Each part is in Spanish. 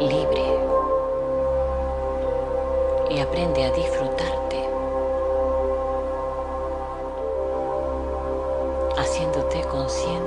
libre. Y aprende a disfrutarte. Haciéndote consciente.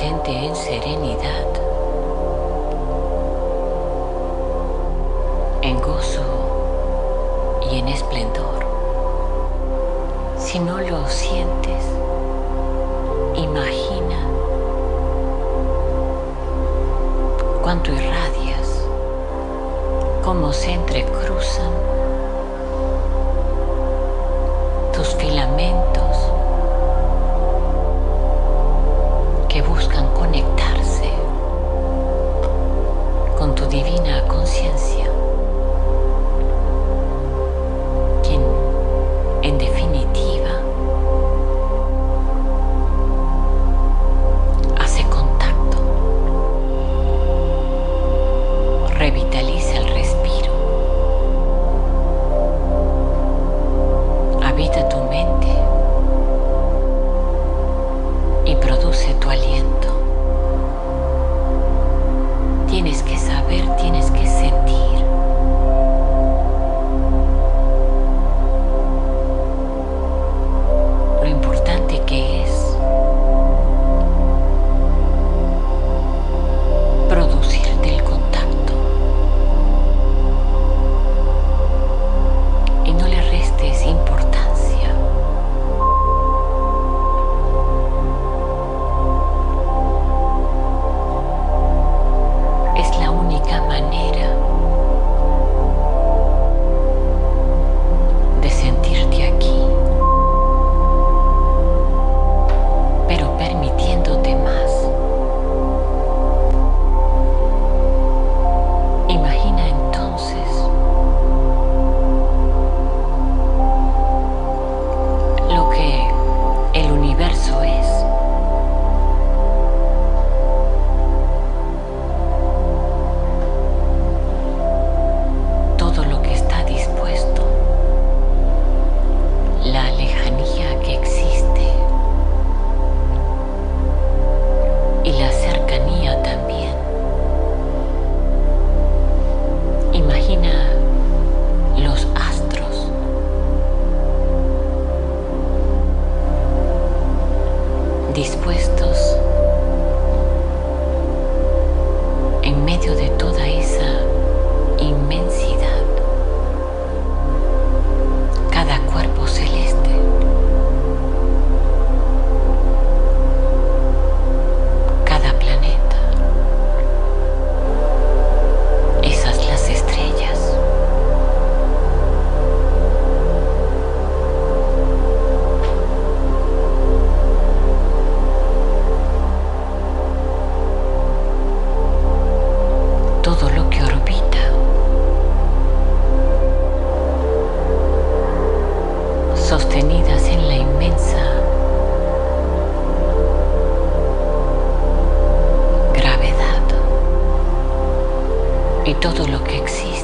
en serenidad, en gozo y en esplendor. Si no lo sientes, imagina cuánto irradias, cómo se entrecruzan tus filamentos todo lo que existe.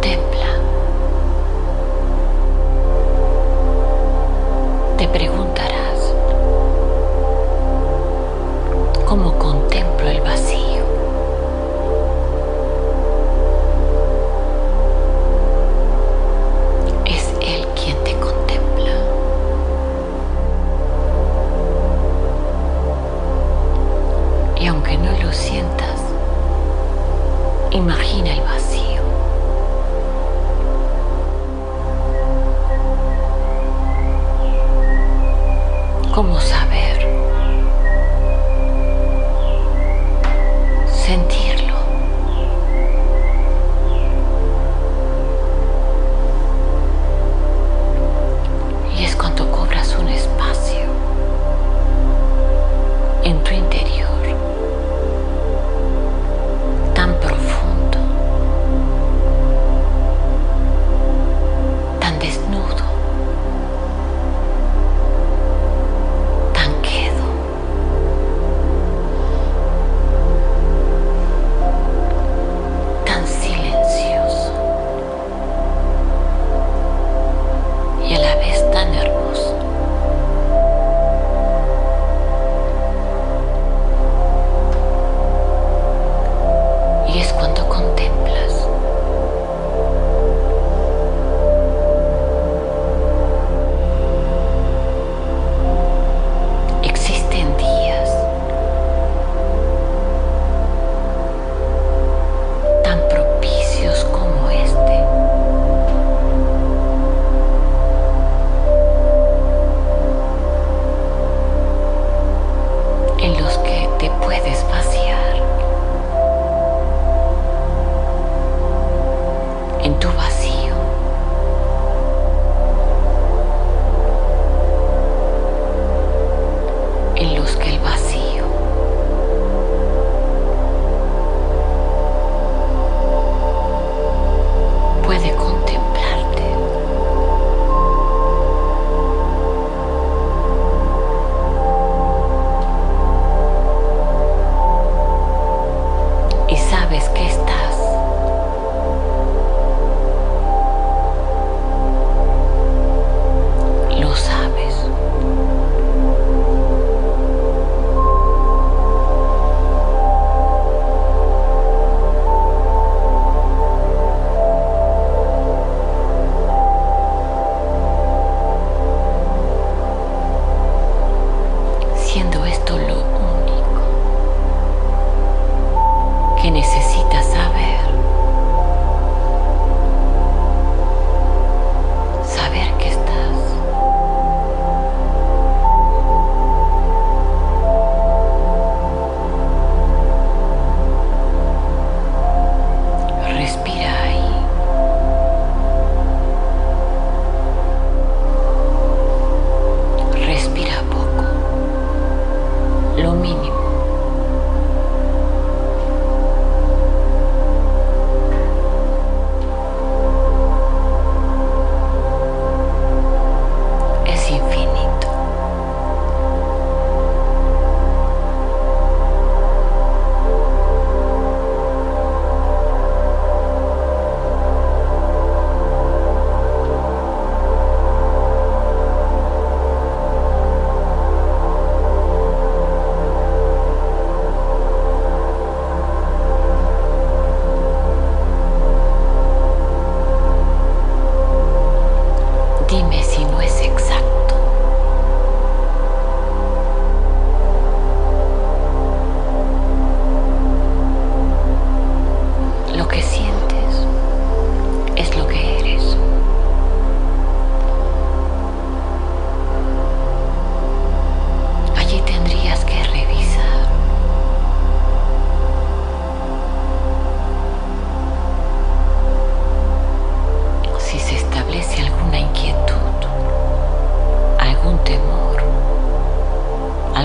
Contempla.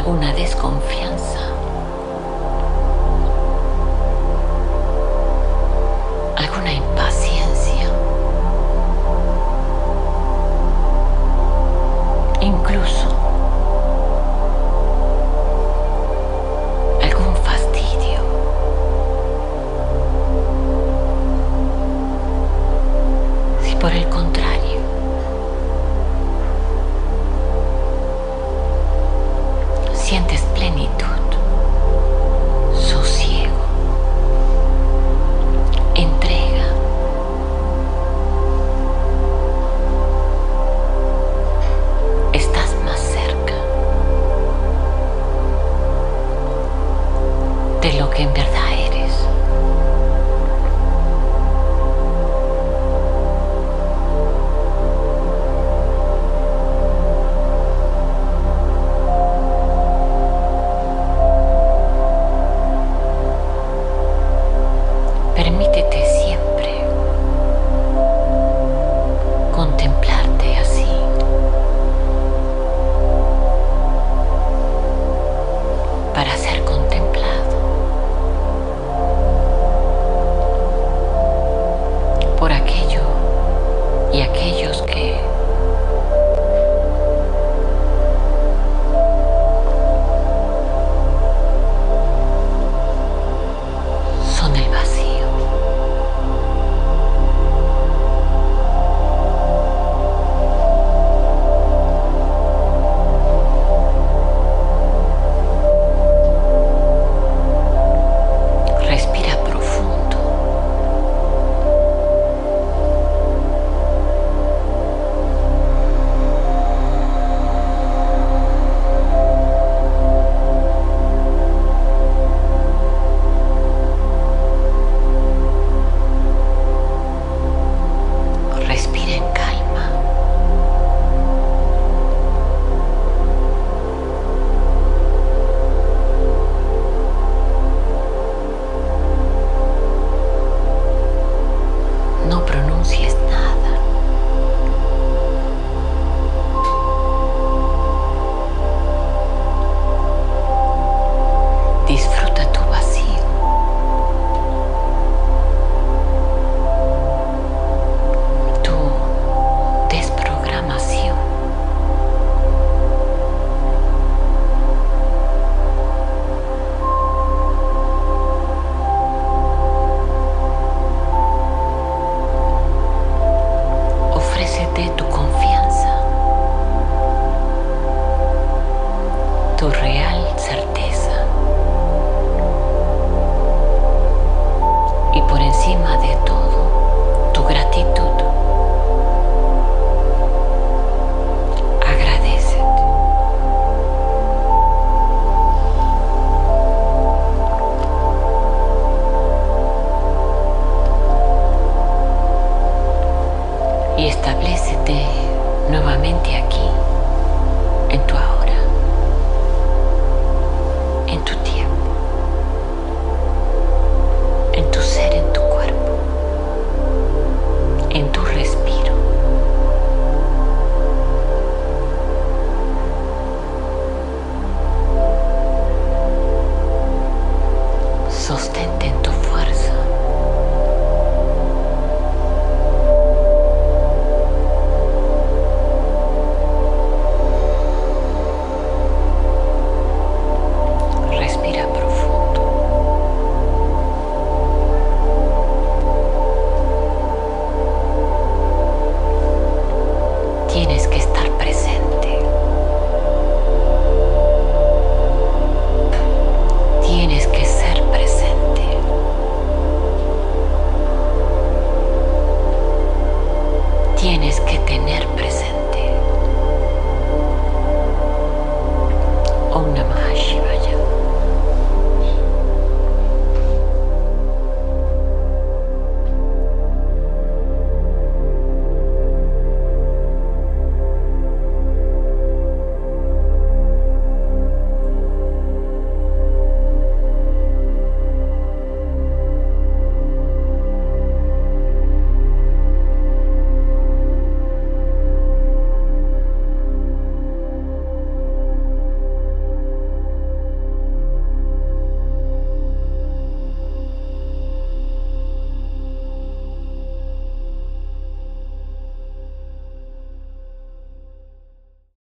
Alguna desconfianza,